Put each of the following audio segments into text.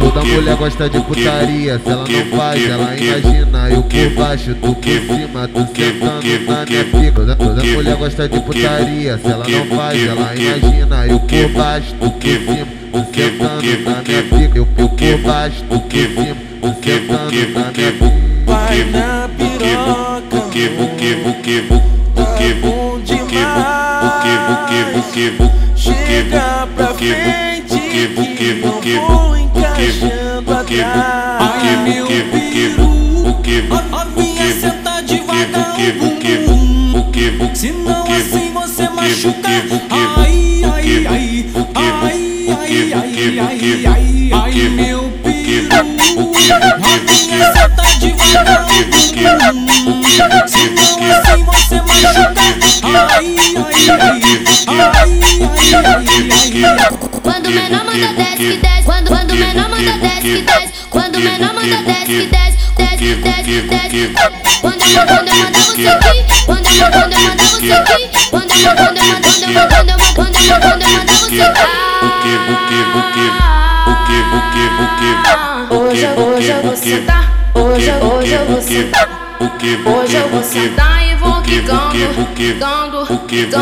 Toda, mulher gosta de putaria, se ela não faz, ela imagina. Eu por baixo, tu por cima, tu sentando na minha pica. Toda, mulher gosta de putaria, se ela não faz, ela imagina. Eu por baixo, tu por cima, tu sentando na minha pica. Eu por baixo, tu por cima, tu sentando na minha pica. Vai na piroca, buque, buque, buque, Chega pra buque, frente buque, buque, que buque, eu vou buque, encaixando buque, atrás. buque, buque, buque, buque, Novinha, senta devagar buque, o buque, bumbum. buque, buque, Senão buque, assim você buque, machuca. buque, buque, Ai, ai, buque, ai, buque, ai, buque, ai, buque, ai, buque, ai, ai, ai, buque, meu buque, peru. Desce que desce, quando o menor manda desce que desce, quando o menor manda desce que desce, desce, desce, desce. Quando eu quando eu mandar você aqui, quando eu quando eu mandar você aqui, quando eu quando eu mandar quando eu quando eu quando eu quando eu mandar você buque, buque, buque, buque,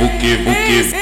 buque, buque,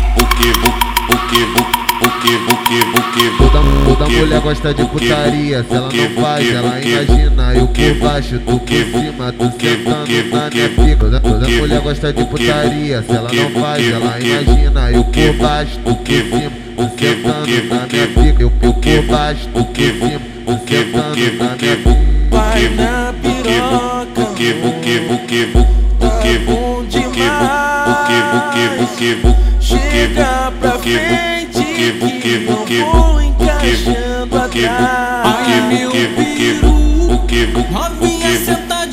mulher gosta de putaria, se ela não faz, ela imagina. Eu por baixo, tu por cima, tu sentando na minha pica. Toda, mulher gosta de putaria, se ela não faz, ela imagina. Eu por baixo, tu por cima, tu sentando na minha pica. Eu, eu por baixo, tu por cima, tu sentando na minha pica. Vai na piroca, buque, bom buque, Chega pra frente buque, buque, buque, buque, buque, buque, buque, buque, buque,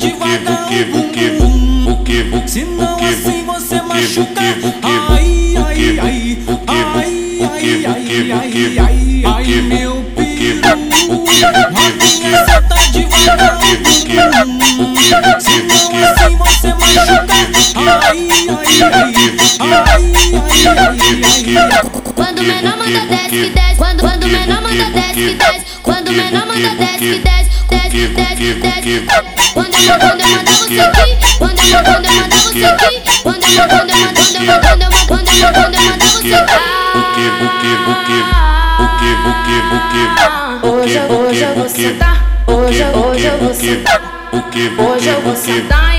buque, buque, buque, buque, Senão buque, assim você machuca. Ai, ai, ai, ai, ai, ai, ai, ai, ai, meu peru. Novinha, senta devagar o buque, bumbum. buque, Senão buque, assim você machuca. Quando o menor manda desce que desce, quando quando o menor manda desce que desce, quando o menor manda desce que desce, desce, desce, desce. Quando eu quando eu mandar você aqui, quando eu quando eu mandar você aqui, quando eu quando eu mandar quando eu quando eu quando eu quando eu mandar você buque, Hoje, hoje eu vou sentar, hoje, eu- hoje eu vou sentar. Hoje eu vou sentar